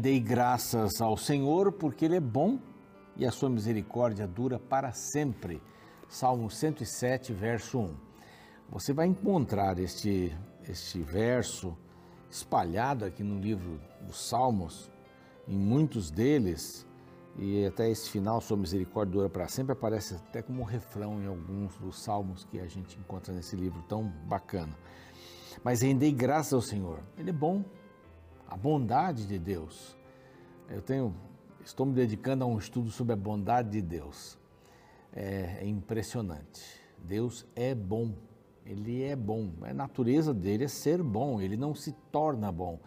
Rendei graças ao Senhor, porque Ele é bom e a sua misericórdia dura para sempre. Salmo 107, verso 1. Você vai encontrar este, este verso espalhado aqui no livro dos Salmos, em muitos deles, e até esse final, sua misericórdia dura para sempre, aparece até como um refrão em alguns dos salmos que a gente encontra nesse livro tão bacana. Mas rendei graças ao Senhor, Ele é bom, a bondade de Deus. Eu tenho, estou me dedicando a um estudo sobre a bondade de Deus. É, é impressionante. Deus é bom. Ele é bom. A natureza dele é ser bom. Ele não se torna bom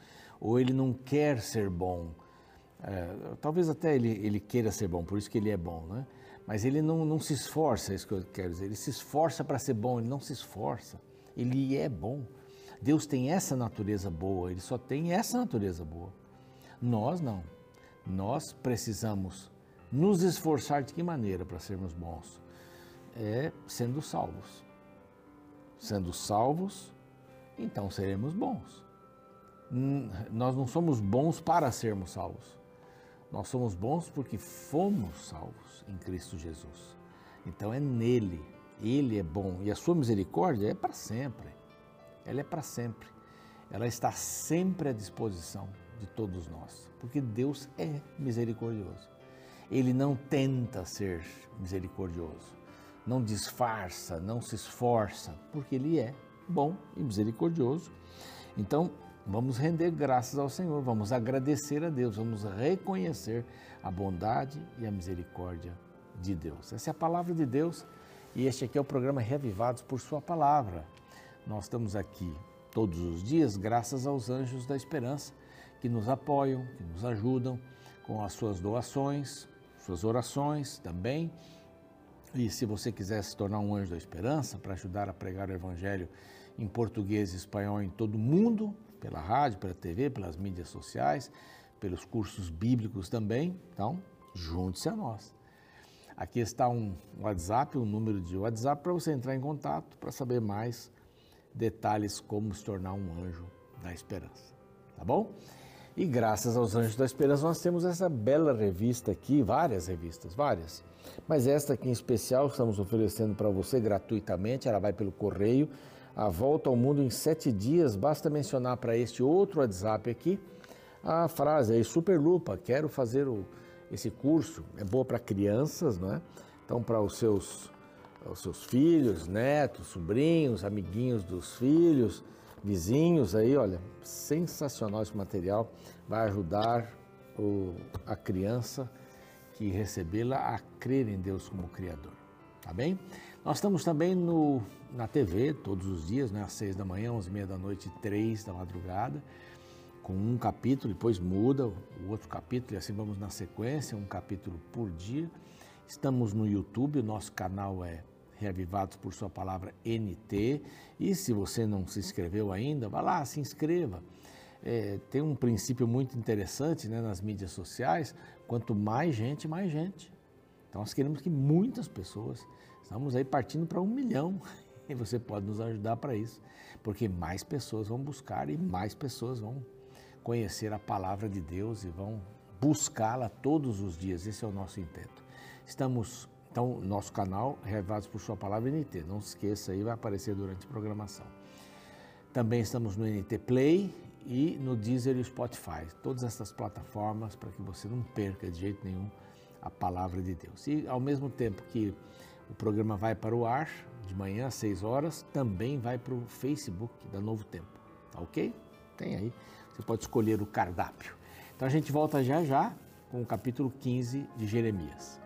ou ele não quer ser bom. É, talvez até ele, ele queira ser bom, por isso que ele é bom, né? Mas ele não, não se esforça, é isso que eu quero dizer. Ele se esforça para ser bom, ele não se esforça. Ele é bom. Deus tem essa natureza boa, ele só tem essa natureza boa. Nós não. Nós precisamos nos esforçar de que maneira para sermos bons? É sendo salvos. Sendo salvos, então seremos bons. Nós não somos bons para sermos salvos. Nós somos bons porque fomos salvos em Cristo Jesus. Então é nele. Ele é bom e a sua misericórdia é para sempre ela é para sempre. Ela está sempre à disposição de todos nós, porque Deus é misericordioso. Ele não tenta ser misericordioso, não disfarça, não se esforça, porque Ele é bom e misericordioso. Então, vamos render graças ao Senhor, vamos agradecer a Deus, vamos reconhecer a bondade e a misericórdia de Deus. Essa é a palavra de Deus e este aqui é o programa Reavivados por Sua Palavra. Nós estamos aqui todos os dias graças aos anjos da esperança que nos apoiam, que nos ajudam com as suas doações, suas orações também. E se você quiser se tornar um anjo da esperança para ajudar a pregar o evangelho em português e espanhol em todo o mundo, pela rádio, pela TV, pelas mídias sociais, pelos cursos bíblicos também, então junte-se a nós. Aqui está um WhatsApp, um número de WhatsApp para você entrar em contato para saber mais detalhes como se tornar um anjo da esperança. Tá bom? E graças aos Anjos da Esperança nós temos essa bela revista aqui, várias revistas, várias. Mas esta aqui em especial estamos oferecendo para você gratuitamente, ela vai pelo correio. A volta ao mundo em sete dias, basta mencionar para este outro WhatsApp aqui a frase aí, Superlupa, quero fazer o, esse curso, é boa para crianças, não é? Então, para os seus os seus filhos, netos, sobrinhos, amiguinhos dos filhos, vizinhos aí, olha, sensacional esse material, vai ajudar o, a criança que recebê-la a crer em Deus como Criador, tá bem? Nós estamos também no, na TV todos os dias, né, às seis da manhã, onze e meia da noite três da madrugada, com um capítulo, depois muda o outro capítulo e assim vamos na sequência, um capítulo por dia. Estamos no YouTube, o nosso canal é Reavivados por Sua Palavra NT. E se você não se inscreveu ainda, vá lá, se inscreva. É, tem um princípio muito interessante né, nas mídias sociais: quanto mais gente, mais gente. Então nós queremos que muitas pessoas, estamos aí partindo para um milhão, e você pode nos ajudar para isso, porque mais pessoas vão buscar e mais pessoas vão conhecer a palavra de Deus e vão buscá-la todos os dias. Esse é o nosso intento. Estamos então, nosso canal, Revados por Sua Palavra NT. Não se esqueça aí, vai aparecer durante a programação. Também estamos no NT Play e no Deezer e Spotify. Todas essas plataformas para que você não perca de jeito nenhum a palavra de Deus. E ao mesmo tempo que o programa vai para o ar, de manhã às 6 horas, também vai para o Facebook da Novo Tempo. Tá ok? Tem aí. Você pode escolher o cardápio. Então a gente volta já já com o capítulo 15 de Jeremias.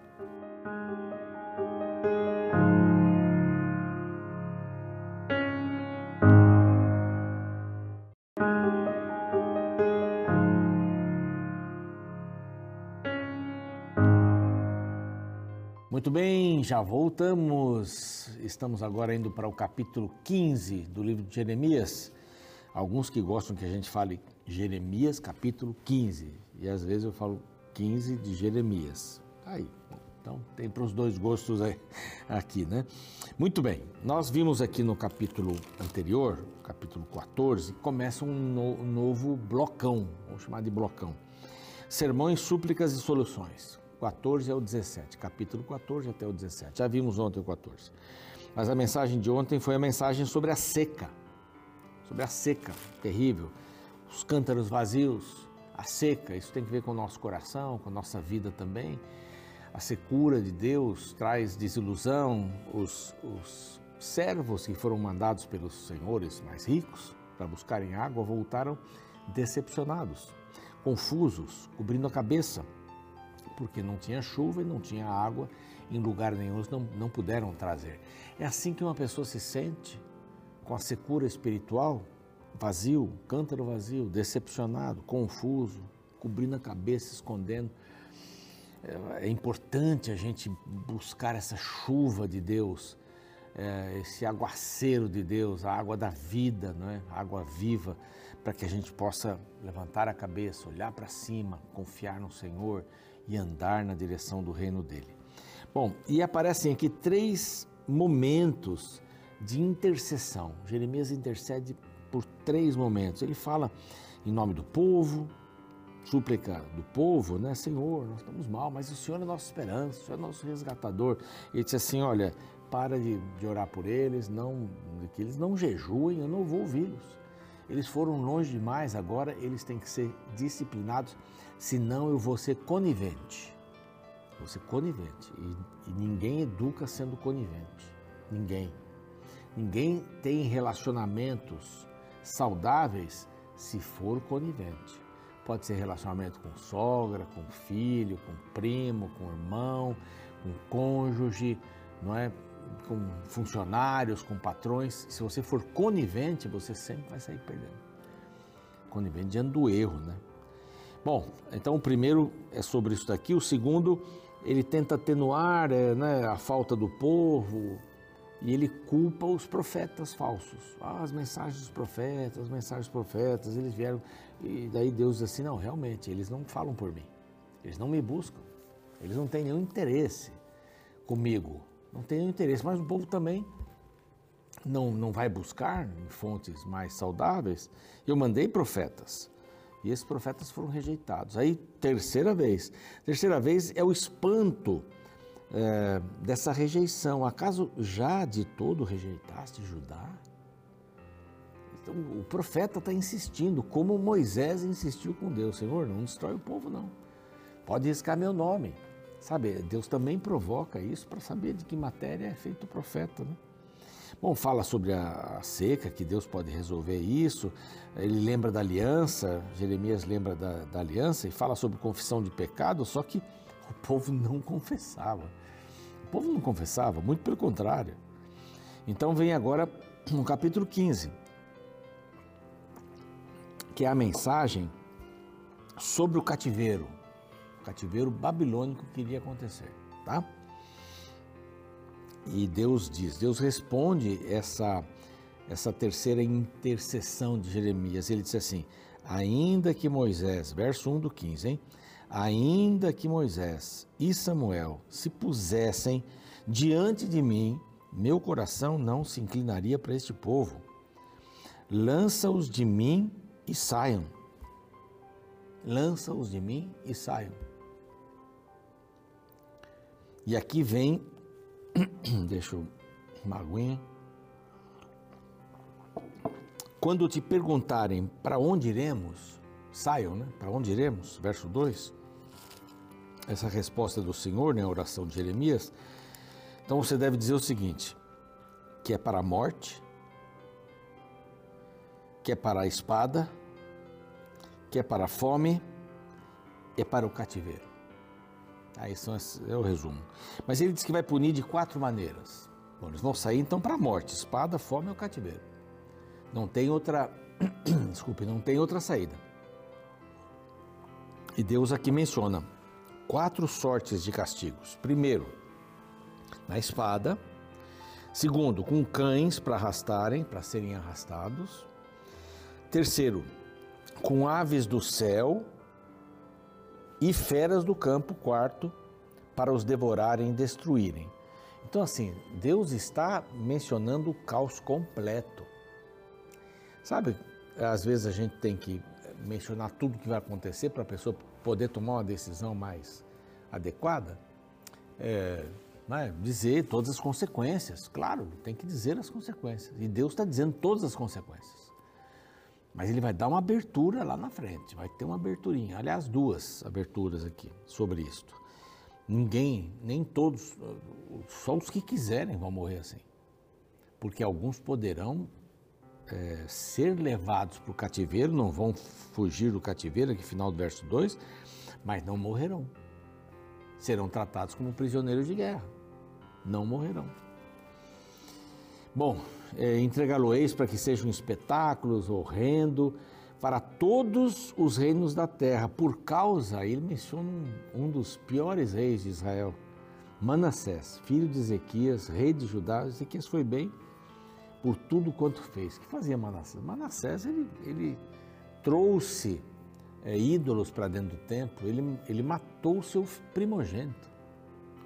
Já voltamos. Estamos agora indo para o capítulo 15 do livro de Jeremias. Alguns que gostam que a gente fale Jeremias, capítulo 15. E às vezes eu falo 15 de Jeremias. Tá aí. Então tem para os dois gostos aí, aqui, né? Muito bem, nós vimos aqui no capítulo anterior, capítulo 14, começa um, no, um novo blocão, vamos chamar de blocão. Sermões, súplicas e soluções. 14 ao 17, capítulo 14 até o 17. Já vimos ontem o 14. Mas a mensagem de ontem foi a mensagem sobre a seca. Sobre a seca terrível, os cântaros vazios, a seca, isso tem que ver com o nosso coração, com a nossa vida também. A secura de Deus traz desilusão, os, os servos que foram mandados pelos senhores mais ricos para buscarem água voltaram decepcionados, confusos, cobrindo a cabeça, porque não tinha chuva e não tinha água, em lugar nenhum não, não puderam trazer. É assim que uma pessoa se sente com a secura espiritual, vazio, cântaro vazio, decepcionado, confuso, cobrindo a cabeça, escondendo. É, é importante a gente buscar essa chuva de Deus, é, esse aguaceiro de Deus, a água da vida, não é? a água viva, para que a gente possa levantar a cabeça, olhar para cima, confiar no Senhor e andar na direção do reino dele. Bom, e aparecem aqui três momentos de intercessão. Jeremias intercede por três momentos. Ele fala em nome do povo, súplica do povo, né? Senhor, nós estamos mal, mas o Senhor é nossa esperança, o Senhor é nosso resgatador. Ele disse assim: olha, para de, de orar por eles, não, que eles não jejuem, eu não vou ouvi-los. Eles foram longe demais, agora eles têm que ser disciplinados, senão eu vou ser conivente. Vou ser conivente. E, e ninguém educa sendo conivente. Ninguém. Ninguém tem relacionamentos saudáveis se for conivente. Pode ser relacionamento com sogra, com filho, com primo, com irmão, com cônjuge, não é? com funcionários, com patrões. Se você for conivente, você sempre vai sair perdendo. Conivente diante do erro, né? Bom, então o primeiro é sobre isso daqui. O segundo, ele tenta atenuar é, né, a falta do povo, e ele culpa os profetas falsos. Ah, as mensagens dos profetas, as mensagens dos profetas, eles vieram. E daí Deus diz assim: não, realmente, eles não falam por mim. Eles não me buscam. Eles não têm nenhum interesse comigo. Não têm nenhum interesse. Mas o povo também não, não vai buscar em fontes mais saudáveis. Eu mandei profetas. E esses profetas foram rejeitados. Aí, terceira vez. Terceira vez é o espanto é, dessa rejeição. Acaso já de todo rejeitaste Judá? Então o profeta está insistindo, como Moisés insistiu com Deus: Senhor, não destrói o povo, não. Pode riscar meu nome. Sabe, Deus também provoca isso para saber de que matéria é feito o profeta, né? Bom, fala sobre a, seca, que Deus pode resolver isso. Ele lembra da aliança, Jeremias lembra da, da aliança e fala sobre confissão de pecado, só que o povo não confessava. O povo não confessava, muito pelo contrário. Então vem agora no capítulo 15, que é a mensagem sobre o cativeiro, o cativeiro babilônico que iria acontecer, tá? E Deus diz, Deus responde essa essa terceira intercessão de Jeremias. Ele disse assim: Ainda que Moisés, verso 1 do 15, hein? Ainda que Moisés e Samuel se pusessem diante de mim, meu coração não se inclinaria para este povo. Lança-os de mim e saiam. Lança-os de mim e saiam. E aqui vem, deixa uma aguinha. Quando te perguntarem para onde iremos, saiam, né? Para onde iremos? Verso 2 essa resposta do Senhor, né, a oração de Jeremias, então você deve dizer o seguinte: que é para a morte, que é para a espada, que é para a fome, é para o cativeiro. Aí são é o resumo. Mas ele diz que vai punir de quatro maneiras. Bom, eles vão sair então para a morte: espada, fome ou cativeiro. Não tem outra, desculpe, não tem outra saída. E Deus aqui menciona quatro sortes de castigos. Primeiro, na espada. Segundo, com cães para arrastarem, para serem arrastados. Terceiro, com aves do céu e feras do campo. Quarto, para os devorarem e destruírem. Então, assim, Deus está mencionando o caos completo. Sabe, às vezes a gente tem que mencionar tudo que vai acontecer para a pessoa poder tomar uma decisão mais adequada, é, né, dizer todas as consequências. Claro, tem que dizer as consequências. E Deus está dizendo todas as consequências. Mas ele vai dar uma abertura lá na frente, vai ter uma aberturinha. Aliás, duas aberturas aqui sobre isto. Ninguém, nem todos, só os que quiserem vão morrer assim. Porque alguns poderão é, ser levados para o cativeiro, não vão fugir do cativeiro, aqui final do verso 2, mas não morrerão. Serão tratados como prisioneiros de guerra. Não morrerão. Bom, é, entregá-lo-eis para que sejam espetáculos, horrendo, para todos os reinos da terra, por causa, ele menciona um, um dos piores reis de Israel, Manassés, filho de Ezequias, rei de Judá. Ezequias foi bem por tudo quanto fez. O que fazia Manassés? Manassés, ele, ele trouxe é, ídolos para dentro do templo, ele, ele matou o seu primogênito.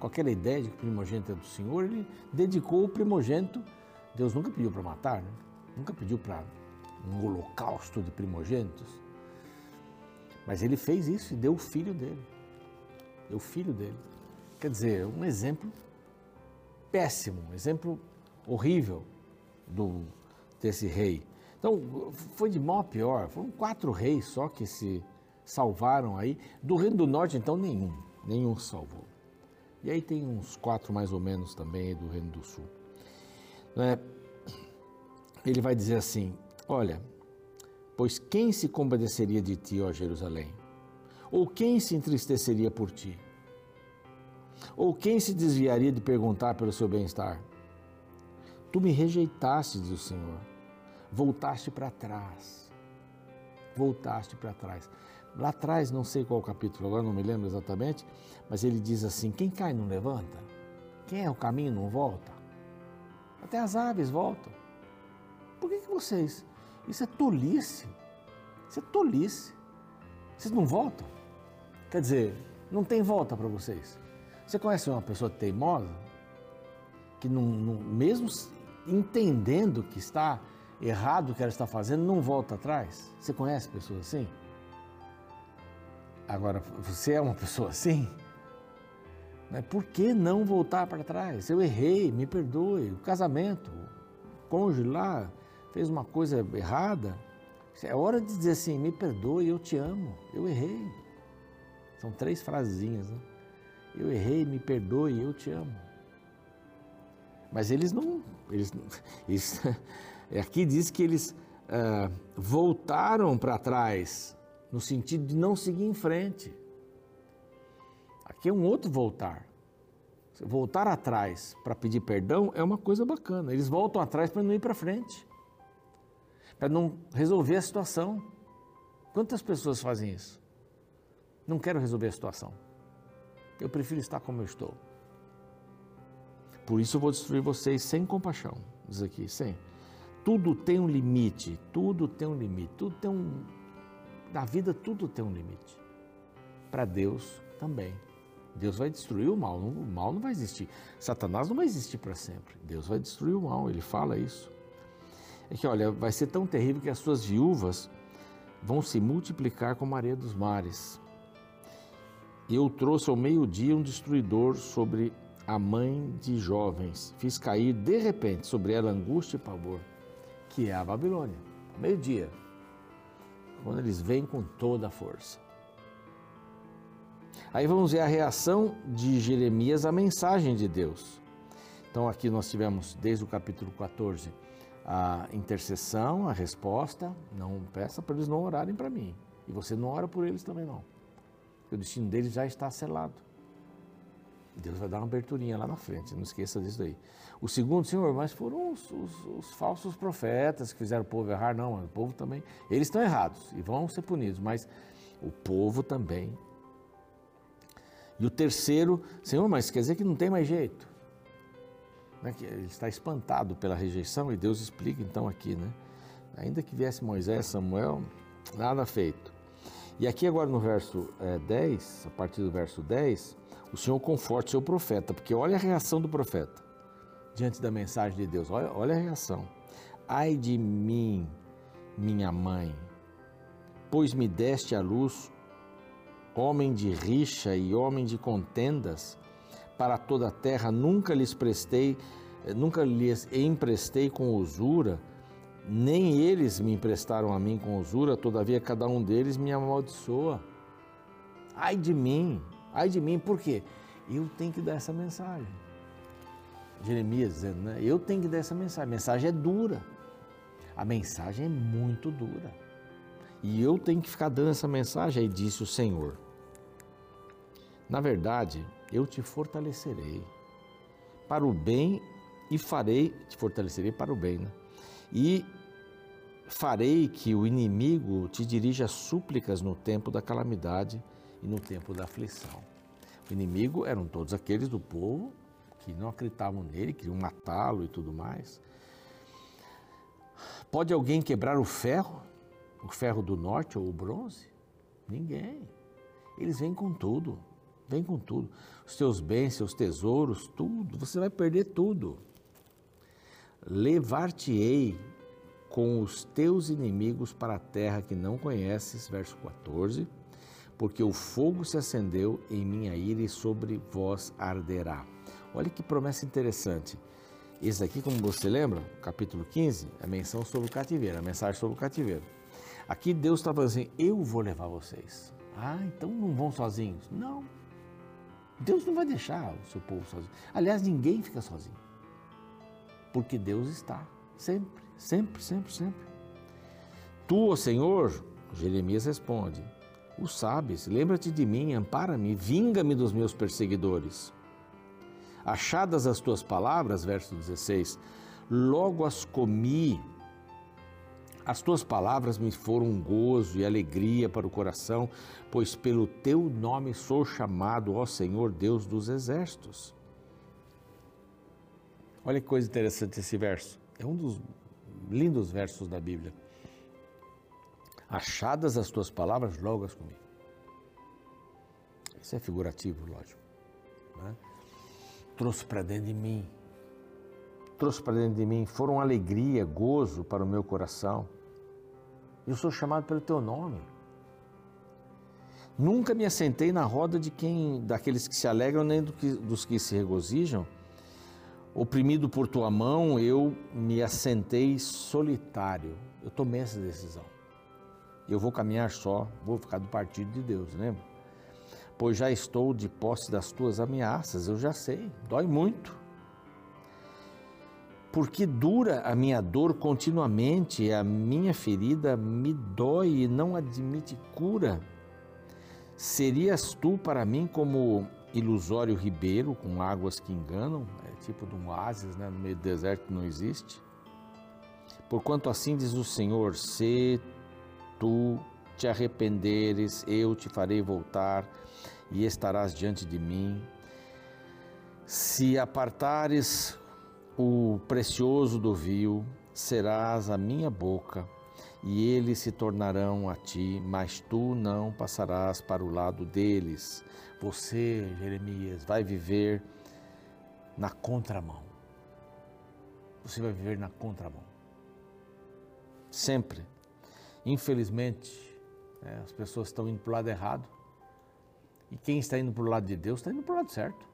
Aquela ideia de que o primogênito é do Senhor, ele dedicou o primogênito. Deus nunca pediu para matar, né? nunca pediu para um holocausto de primogênitos. Mas ele fez isso e deu o filho dele. Deu o filho dele. Quer dizer, um exemplo péssimo, um exemplo horrível do, desse rei. Então, foi de mal a pior. Foram quatro reis só que se salvaram aí. Do Reino do Norte, então, nenhum. Nenhum salvou. E aí tem uns quatro mais ou menos também do Reino do Sul. É? Ele vai dizer assim: Olha, pois quem se compadeceria de ti, ó Jerusalém? Ou quem se entristeceria por ti? Ou quem se desviaria de perguntar pelo seu bem-estar? Tu me rejeitaste, diz o Senhor. Voltaste para trás. Voltaste para trás. Lá atrás, não sei qual capítulo, agora não me lembro exatamente, mas ele diz assim: quem cai não levanta, quem é o caminho não volta. Até as aves voltam. Por que, que vocês isso é tolice. Isso é tolice. Vocês não voltam? Quer dizer, não tem volta para vocês. Você conhece uma pessoa teimosa? Que não, não, mesmo entendendo que está errado o que ela está fazendo, não volta atrás? Você conhece pessoas assim? Agora, você é uma pessoa assim? Né? Por que não voltar para trás? Eu errei, me perdoe. O casamento, o cônjuge lá, fez uma coisa errada, é hora de dizer assim: me perdoe, eu te amo, eu errei. São três frasezinhas, né? Eu errei, me perdoe, eu te amo. Mas eles não. Eles, eles, aqui diz que eles ah, voltaram para trás, no sentido de não seguir em frente. Aqui é um outro voltar. Voltar atrás para pedir perdão é uma coisa bacana. Eles voltam atrás para não ir para frente para não resolver a situação. Quantas pessoas fazem isso? Não quero resolver a situação. Eu prefiro estar como eu estou. Por isso eu vou destruir vocês sem compaixão. Diz aqui, sem. Tudo tem um limite, tudo tem um limite, tudo tem um. Na vida tudo tem um limite. Para Deus também. Deus vai destruir o mal, o mal não vai existir. Satanás não vai existir para sempre. Deus vai destruir o mal, ele fala isso é que, olha, vai ser tão terrível que as suas viúvas vão se multiplicar como a areia dos mares. Eu trouxe ao meio-dia um destruidor sobre a mãe de jovens. Fiz cair de repente sobre ela angústia e pavor, que é a Babilônia. Meio-dia, quando eles vêm com toda a força. Aí vamos ver a reação de Jeremias à mensagem de Deus. Então aqui nós tivemos desde o capítulo 14 a intercessão, a resposta, não peça para eles não orarem para mim. E você não ora por eles também não. O destino deles já está selado. Deus vai dar uma aberturinha lá na frente, não esqueça disso aí. O segundo, Senhor, mas foram os, os, os falsos profetas que fizeram o povo errar. Não, o povo também, eles estão errados e vão ser punidos, mas o povo também. E o terceiro, Senhor, mas quer dizer que não tem mais jeito né, ele está espantado pela rejeição e Deus explica então aqui, né? Ainda que viesse Moisés, Samuel, nada feito. E aqui agora no verso é, 10, a partir do verso 10, o Senhor conforta o seu profeta, porque olha a reação do profeta diante da mensagem de Deus, olha, olha a reação. Ai de mim, minha mãe, pois me deste a luz, homem de rixa e homem de contendas, para toda a terra nunca lhes prestei, nunca lhes emprestei com usura, nem eles me emprestaram a mim com usura, todavia cada um deles me amaldiçoa. Ai de mim, ai de mim, por quê? Eu tenho que dar essa mensagem. Jeremias dizendo, né? Eu tenho que dar essa mensagem. A mensagem é dura. A mensagem é muito dura. E eu tenho que ficar dando essa mensagem, aí disse o Senhor. Na verdade, eu te fortalecerei para o bem e farei, te fortalecerei para o bem, né? E farei que o inimigo te dirija súplicas no tempo da calamidade e no tempo da aflição. O inimigo eram todos aqueles do povo que não acreditavam nele, queriam matá-lo e tudo mais. Pode alguém quebrar o ferro? O ferro do norte ou o bronze? Ninguém. Eles vêm com tudo. Vem com tudo. Os teus bens, seus tesouros, tudo. Você vai perder tudo. Levar-te-ei com os teus inimigos para a terra que não conheces, verso 14, porque o fogo se acendeu em minha ira e sobre vós arderá. Olha que promessa interessante. Esse aqui, como você lembra, capítulo 15, a menção sobre o cativeiro, a mensagem sobre o cativeiro. Aqui Deus está falando assim: eu vou levar vocês. Ah, então não vão sozinhos? Não. Deus não vai deixar o seu povo sozinho. Aliás, ninguém fica sozinho. Porque Deus está sempre, sempre, sempre, sempre. Tu, ó Senhor, Jeremias responde: O sabes, lembra-te de mim, ampara-me, vinga-me dos meus perseguidores. Achadas as tuas palavras, verso 16, logo as comi. As tuas palavras me foram um gozo e alegria para o coração, pois pelo teu nome sou chamado, ó Senhor Deus dos exércitos. Olha que coisa interessante esse verso. É um dos lindos versos da Bíblia. Achadas as tuas palavras, logo as comi. Isso é figurativo, lógico. Né? trouxe para dentro de mim. Trouxe para dentro de mim, foram alegria, gozo para o meu coração. Eu sou chamado pelo teu nome. Nunca me assentei na roda de quem, daqueles que se alegram, nem dos que se regozijam. Oprimido por tua mão, eu me assentei solitário. Eu tomei essa decisão. Eu vou caminhar só, vou ficar do partido de Deus, lembra? pois já estou de posse das tuas ameaças, eu já sei, dói muito. Porque dura a minha dor continuamente, a minha ferida me dói e não admite cura. Serias tu para mim como ilusório ribeiro com águas que enganam, é tipo de um oásis né, no meio do deserto que não existe? Porquanto assim diz o Senhor: se tu te arrependeres, eu te farei voltar e estarás diante de mim. Se apartares o precioso do vil, serás a minha boca, e eles se tornarão a ti, mas tu não passarás para o lado deles. Você, Jeremias, vai viver na contramão. Você vai viver na contramão. Sempre. Infelizmente, é, as pessoas estão indo para o lado errado e quem está indo para o lado de Deus está indo para o lado certo.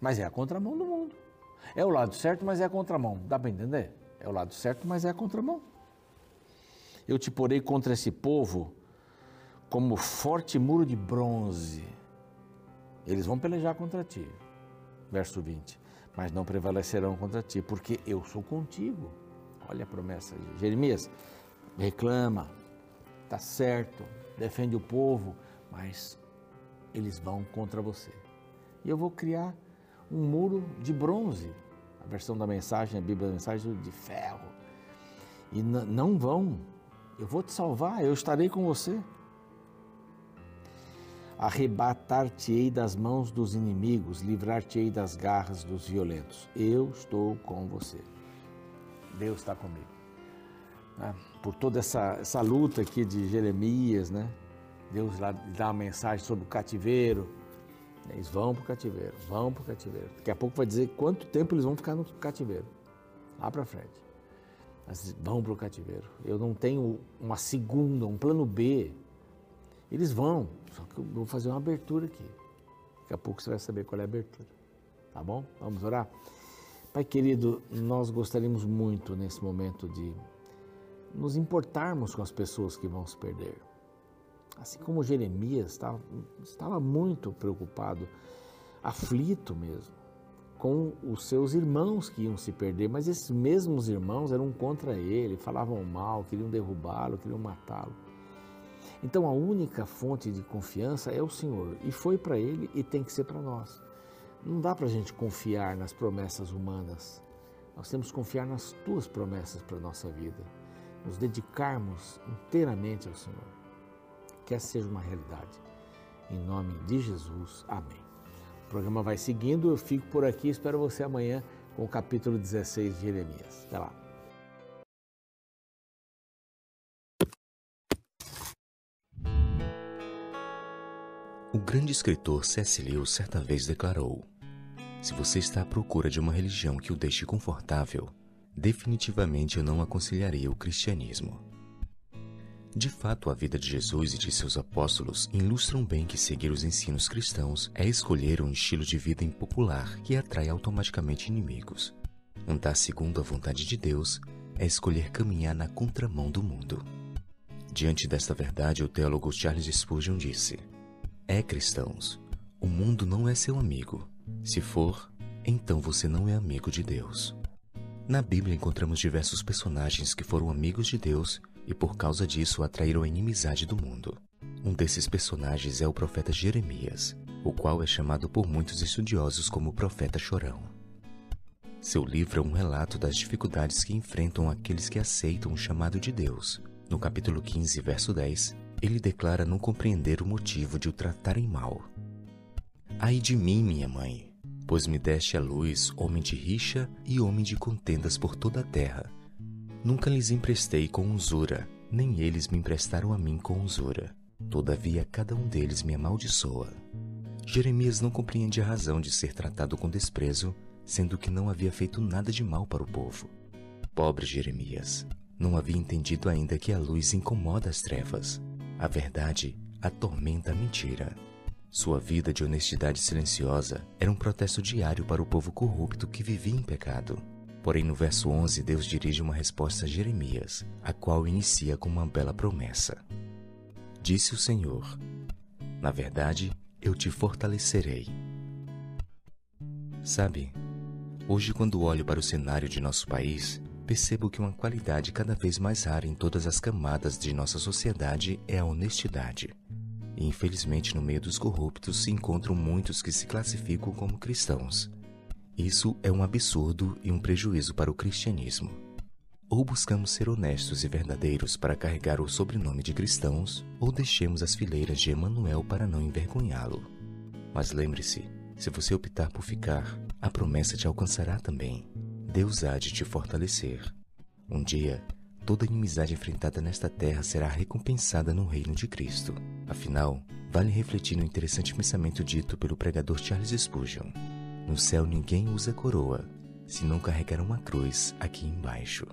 Mas é a contramão do mundo. É o lado certo, mas é a contramão. Dá para entender? É o lado certo, mas é a contramão. Eu te porei contra esse povo como forte muro de bronze. Eles vão pelejar contra ti. Verso 20. Mas não prevalecerão contra ti, porque eu sou contigo. Olha a promessa de Jeremias. Reclama, tá certo, defende o povo, mas eles vão contra você. E eu vou criar um muro de bronze, a versão da mensagem, a Bíblia da mensagem de ferro. E não vão. Eu vou te salvar, eu estarei com você. Arrebatar-te-ei das mãos dos inimigos, livrar-te-ei das garras dos violentos. Eu estou com você. Deus está comigo. Né? Por toda essa, essa luta aqui de Jeremias, né? Deus lá dá uma mensagem sobre o cativeiro. Eles vão para o cativeiro, vão para o cativeiro. Daqui a pouco vai dizer quanto tempo eles vão ficar no cativeiro. Lá para frente. Mas vão para o cativeiro. Eu não tenho uma segunda, um plano B. Eles vão, só que eu vou fazer uma abertura aqui. Daqui a pouco você vai saber qual é a abertura. Tá bom? Vamos orar? Pai querido, nós gostaríamos muito nesse momento de nos importarmos com as pessoas que vão se perder. Assim como Jeremias estava, estava muito preocupado, aflito mesmo, com os seus irmãos que iam se perder, mas esses mesmos irmãos eram contra ele, falavam mal, queriam derrubá-lo, queriam matá-lo. Então a única fonte de confiança é o Senhor, e foi para ele e tem que ser para nós. Não dá para a gente confiar nas promessas humanas. Nós temos que confiar nas tuas promessas para a nossa vida. Nos dedicarmos inteiramente ao Senhor. Que essa seja uma realidade. Em nome de Jesus. Amém. O programa vai seguindo. Eu fico por aqui. Espero você amanhã com o capítulo 16 de Jeremias. Até lá. O grande escritor C.S. Lewis certa vez declarou: Se você está à procura de uma religião que o deixe confortável, definitivamente eu não aconselharia o cristianismo. De fato, a vida de Jesus e de seus apóstolos ilustram bem que seguir os ensinos cristãos é escolher um estilo de vida impopular que atrai automaticamente inimigos. Andar segundo a vontade de Deus é escolher caminhar na contramão do mundo. Diante desta verdade, o teólogo Charles Spurgeon disse: é, cristãos, o mundo não é seu amigo. Se for, então você não é amigo de Deus. Na Bíblia encontramos diversos personagens que foram amigos de Deus e por causa disso atraíram a inimizade do mundo. Um desses personagens é o profeta Jeremias, o qual é chamado por muitos estudiosos como profeta chorão. Seu livro é um relato das dificuldades que enfrentam aqueles que aceitam o chamado de Deus. No capítulo 15, verso 10, ele declara não compreender o motivo de o tratarem mal. Ai de mim, minha mãe, pois me deste a luz homem de rixa e homem de contendas por toda a terra. Nunca lhes emprestei com usura, nem eles me emprestaram a mim com usura. Todavia cada um deles me amaldiçoa. Jeremias não compreende a razão de ser tratado com desprezo, sendo que não havia feito nada de mal para o povo. Pobre Jeremias, não havia entendido ainda que a luz incomoda as trevas. A verdade atormenta a mentira. Sua vida de honestidade silenciosa era um protesto diário para o povo corrupto que vivia em pecado. Porém, no verso 11, Deus dirige uma resposta a Jeremias, a qual inicia com uma bela promessa. Disse o Senhor: Na verdade, eu te fortalecerei. Sabe, hoje, quando olho para o cenário de nosso país, percebo que uma qualidade cada vez mais rara em todas as camadas de nossa sociedade é a honestidade. E infelizmente, no meio dos corruptos se encontram muitos que se classificam como cristãos. Isso é um absurdo e um prejuízo para o cristianismo. Ou buscamos ser honestos e verdadeiros para carregar o sobrenome de cristãos, ou deixemos as fileiras de Emanuel para não envergonhá-lo. Mas lembre-se, se você optar por ficar, a promessa te alcançará também. Deus há de te fortalecer. Um dia, toda inimizade enfrentada nesta terra será recompensada no reino de Cristo. Afinal, vale refletir no interessante pensamento dito pelo pregador Charles Spurgeon: No céu ninguém usa coroa, se não carregar uma cruz aqui embaixo.